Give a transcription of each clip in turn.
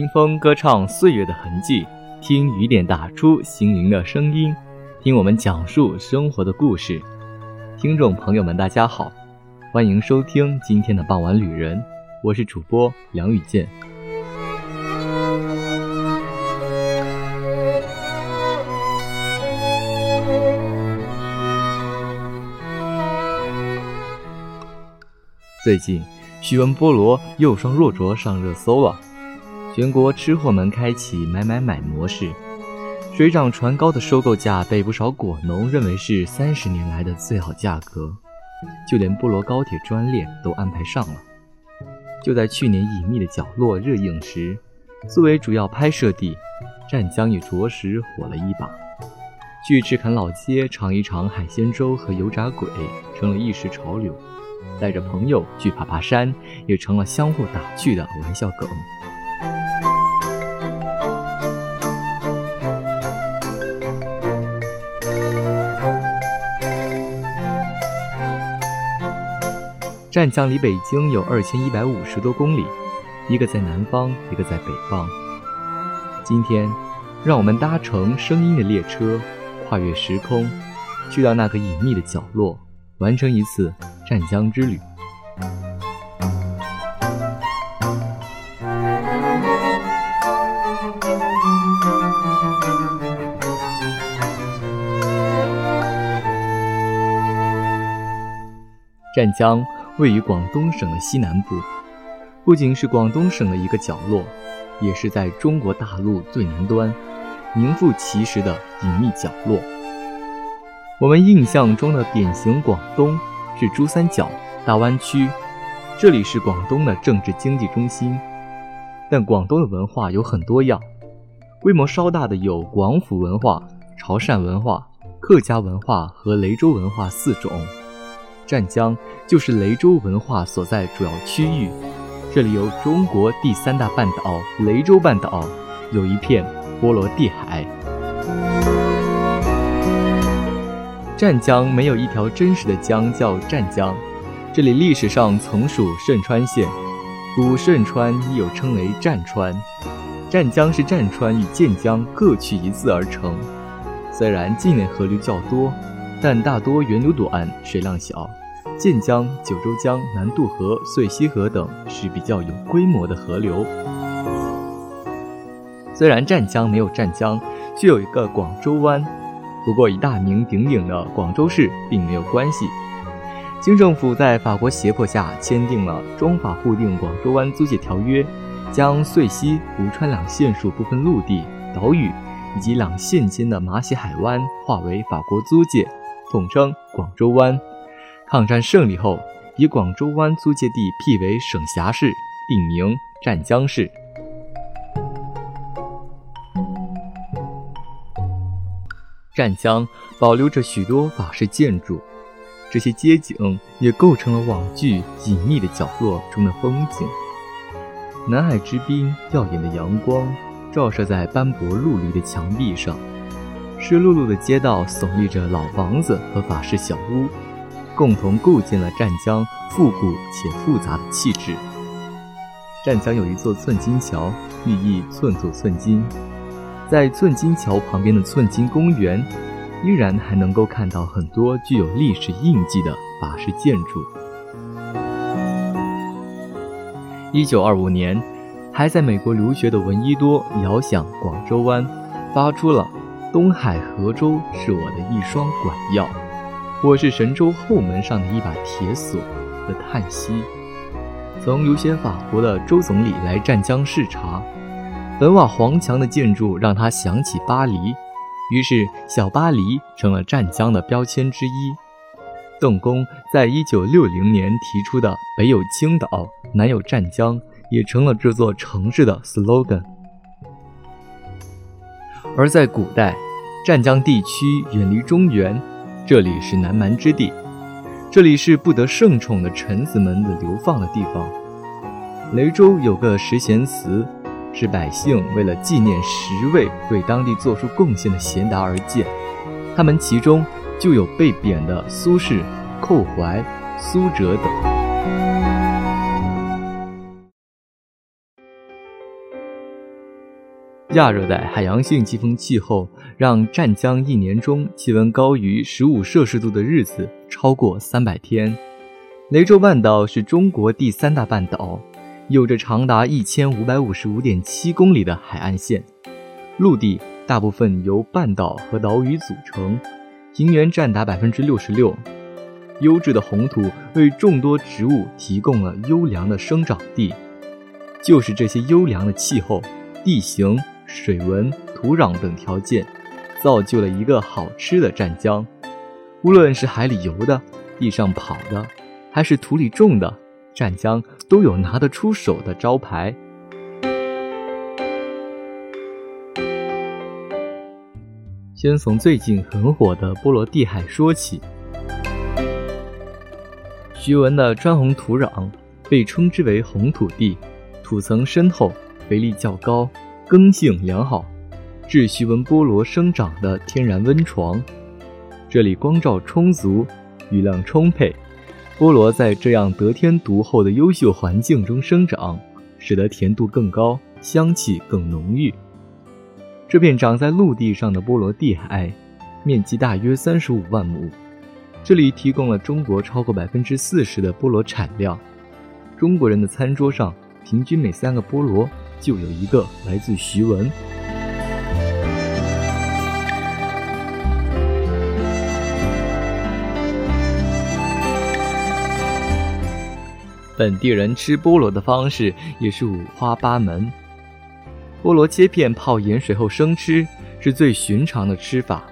听风歌唱岁月的痕迹，听雨点打出心灵的声音，听我们讲述生活的故事。听众朋友们，大家好，欢迎收听今天的傍晚旅人，我是主播梁宇健。最近，徐文菠萝又双若灼上热搜了。全国吃货们开启买买买模式，水涨船高的收购价被不少果农认为是三十年来的最好价格，就连菠萝高铁专列都安排上了。就在去年隐秘的角落热映时，作为主要拍摄地，湛江也着实火了一把。去赤坎老街尝一尝海鲜粥和油炸鬼，成了一时潮流。带着朋友去爬爬山，也成了相互打趣的玩笑梗。湛江离北京有二千一百五十多公里，一个在南方，一个在北方。今天，让我们搭乘声音的列车，跨越时空，去到那个隐秘的角落，完成一次湛江之旅。湛江。位于广东省的西南部，不仅是广东省的一个角落，也是在中国大陆最南端，名副其实的隐秘角落。我们印象中的典型广东是珠三角、大湾区，这里是广东的政治经济中心。但广东的文化有很多样，规模稍大的有广府文化、潮汕文化、客家文化和雷州文化四种。湛江就是雷州文化所在主要区域，这里有中国第三大半岛雷州半岛，有一片波罗的海。湛江没有一条真实的江叫湛江，这里历史上曾属顺川县，古顺川亦有称为湛川。湛江是湛川与建江各取一字而成，虽然境内河流较多，但大多源流短，水量小。晋江、九州江、南渡河、遂溪河等是比较有规模的河流。虽然湛江没有湛江，却有一个广州湾，不过与大名鼎鼎的广州市并没有关系。清政府在法国胁迫下签订了中法互订广州湾租界条约，将遂溪、吴川两县属部分陆地、岛屿以及两县间的马洗海湾划为法国租界，统称广州湾。抗战胜利后，以广州湾租界地辟为省辖市，定名湛江市。湛江保留着许多法式建筑，这些街景也构成了网剧《隐秘的角落》中的风景。南海之滨，耀眼的阳光照射在斑驳陆离的墙壁上，湿漉漉的街道耸立着老房子和法式小屋。共同构建了湛江复古且复杂的气质。湛江有一座寸金桥，寓意寸土寸金。在寸金桥旁边的寸金公园，依然还能够看到很多具有历史印记的法式建筑。一九二五年，还在美国留学的闻一多遥想广州湾，发出了“东海河州是我的一双管钥”。我是神州后门上的一把铁锁的叹息。曾游学法国的周总理来湛江视察，本瓦黄墙的建筑让他想起巴黎，于是小巴黎成了湛江的标签之一。邓公在一九六零年提出的“北有青岛，南有湛江”也成了这座城市的 slogan。而在古代，湛江地区远离中原。这里是南蛮之地，这里是不得圣宠的臣子们的流放的地方。雷州有个十贤祠，是百姓为了纪念十位为当地做出贡献的贤达而建，他们其中就有被贬的苏轼、寇怀、苏辙等。亚热带海洋性季风气候让湛江一年中气温高于十五摄氏度的日子超过三百天。雷州半岛是中国第三大半岛，有着长达一千五百五十五点七公里的海岸线，陆地大部分由半岛和岛屿组成，平原占达百分之六十六。优质的红土为众多植物提供了优良的生长地，就是这些优良的气候、地形。水文、土壤等条件，造就了一个好吃的湛江。无论是海里游的、地上跑的，还是土里种的，湛江都有拿得出手的招牌。先从最近很火的波罗的海说起。徐闻的砖红土壤被称之为红土地，土层深厚，肥力较高。根性良好，是徐闻菠萝生长的天然温床。这里光照充足，雨量充沛，菠萝在这样得天独厚的优秀环境中生长，使得甜度更高，香气更浓郁。这片长在陆地上的菠萝地海，面积大约三十五万亩，这里提供了中国超过百分之四十的菠萝产量。中国人的餐桌上，平均每三个菠萝。就有一个来自徐闻。本地人吃菠萝的方式也是五花八门。菠萝切片泡盐水后生吃是最寻常的吃法，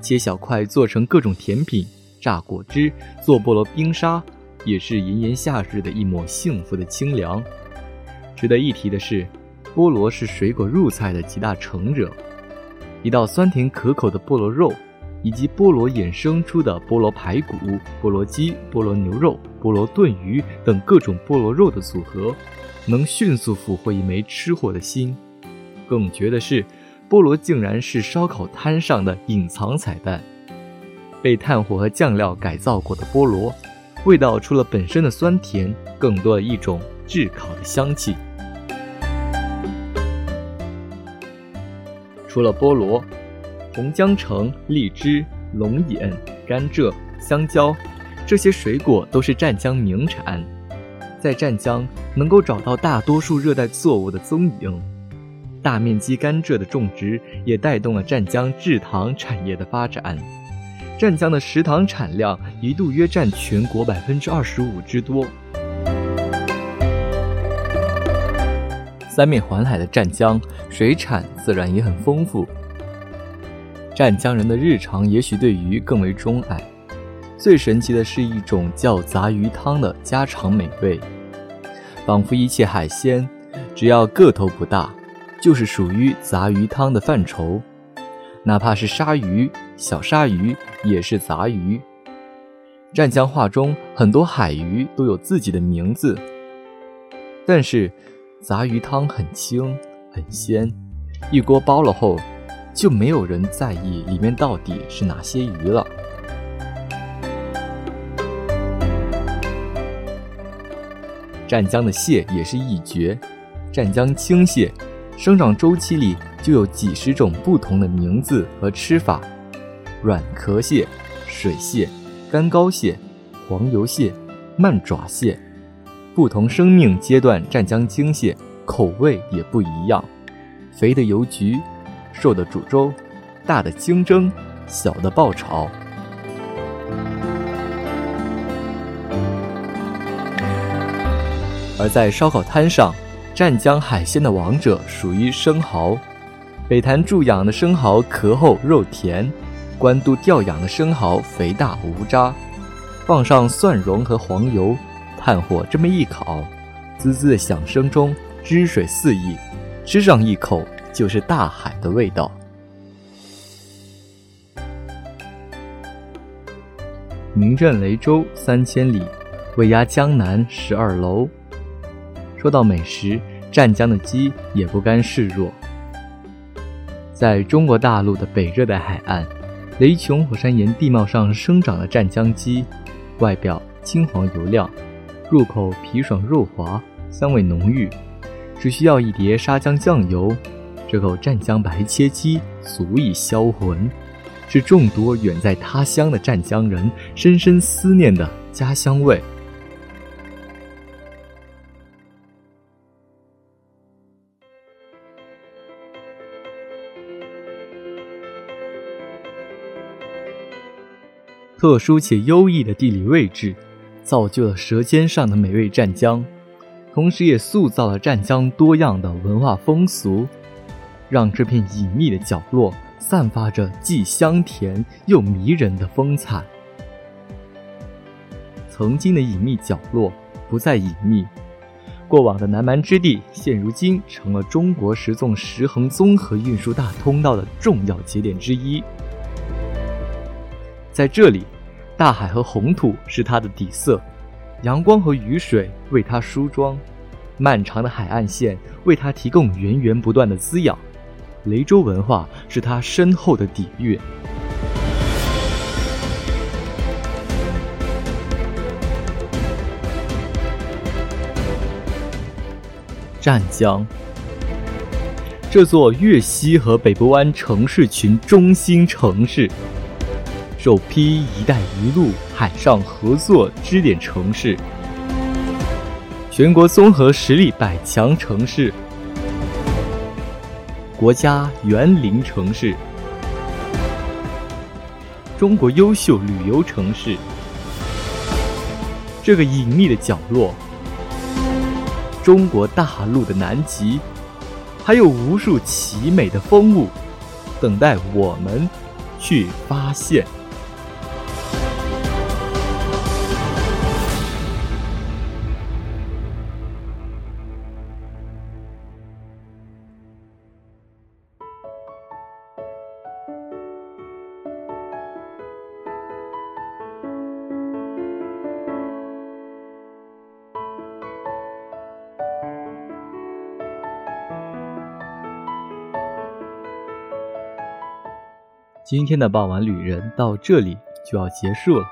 切小块做成各种甜品、榨果汁、做菠萝冰沙，也是炎炎夏日的一抹幸福的清凉。值得一提的是，菠萝是水果入菜的极大成者。一道酸甜可口的菠萝肉，以及菠萝衍生出的菠萝排骨、菠萝鸡、菠萝牛肉、菠萝炖鱼等各种菠萝肉的组合，能迅速俘获一枚吃货的心。更绝的是，菠萝竟然是烧烤摊上的隐藏彩蛋。被炭火和酱料改造过的菠萝，味道除了本身的酸甜，更多了一种炙烤的香气。除了菠萝、红姜橙、荔枝、龙眼、甘蔗、香蕉，这些水果都是湛江名产。在湛江能够找到大多数热带作物的踪影，大面积甘蔗的种植也带动了湛江制糖产业的发展。湛江的食糖产量一度约占全国百分之二十五之多。三面环海的湛江，水产自然也很丰富。湛江人的日常也许对鱼更为钟爱，最神奇的是一种叫杂鱼汤的家常美味，仿佛一切海鲜，只要个头不大，就是属于杂鱼汤的范畴。哪怕是鲨鱼、小鲨鱼，也是杂鱼。湛江话中很多海鱼都有自己的名字，但是。杂鱼汤很清很鲜，一锅煲了后，就没有人在意里面到底是哪些鱼了。湛江的蟹也是一绝，湛江青蟹，生长周期里就有几十种不同的名字和吃法：软壳蟹、水蟹、干膏蟹、黄油蟹、慢爪蟹。不同生命阶段，湛江青蟹口味也不一样，肥的油焗，瘦的煮粥，大的清蒸，小的爆炒。而在烧烤摊上，湛江海鲜的王者属于生蚝。北潭驻养的生蚝壳厚肉甜，官渡调养的生蚝肥大无渣，放上蒜蓉和黄油。炭火这么一烤，滋滋的响声中，汁水四溢，吃上一口就是大海的味道。名震雷州三千里，位压江南十二楼。说到美食，湛江的鸡也不甘示弱。在中国大陆的北热带海岸，雷琼火山岩地貌上生长的湛江鸡，外表金黄油亮。入口皮爽肉滑，香味浓郁，只需要一碟沙姜酱油，这口湛江白切鸡足以销魂，是众多远在他乡的湛江人深深思念的家乡味。特殊且优异的地理位置，造就了舌尖上的美味湛江，同时也塑造了湛江多样的文化风俗，让这片隐秘的角落散发着既香甜又迷人的风采。曾经的隐秘角落不再隐秘，过往的南蛮之地现如今成了中国十纵十横综合运输大通道的重要节点之一。在这里，大海和红土是它的底色，阳光和雨水为它梳妆，漫长的海岸线为它提供源源不断的滋养，雷州文化是它深厚的底蕴。湛江，这座粤西和北部湾城市群中心城市。首批“一带一路”海上合作支点城市，全国综合实力百强城市，国家园林城市，中国优秀旅游城市。这个隐秘的角落，中国大陆的南极，还有无数奇美的风物，等待我们去发现。今天的傍晚旅人到这里就要结束了，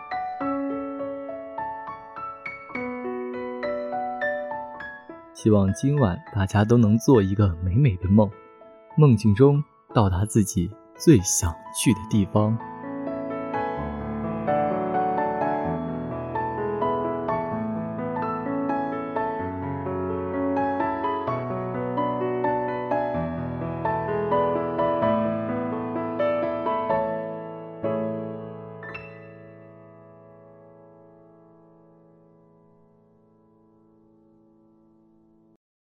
希望今晚大家都能做一个美美的梦，梦境中到达自己最想去的地方。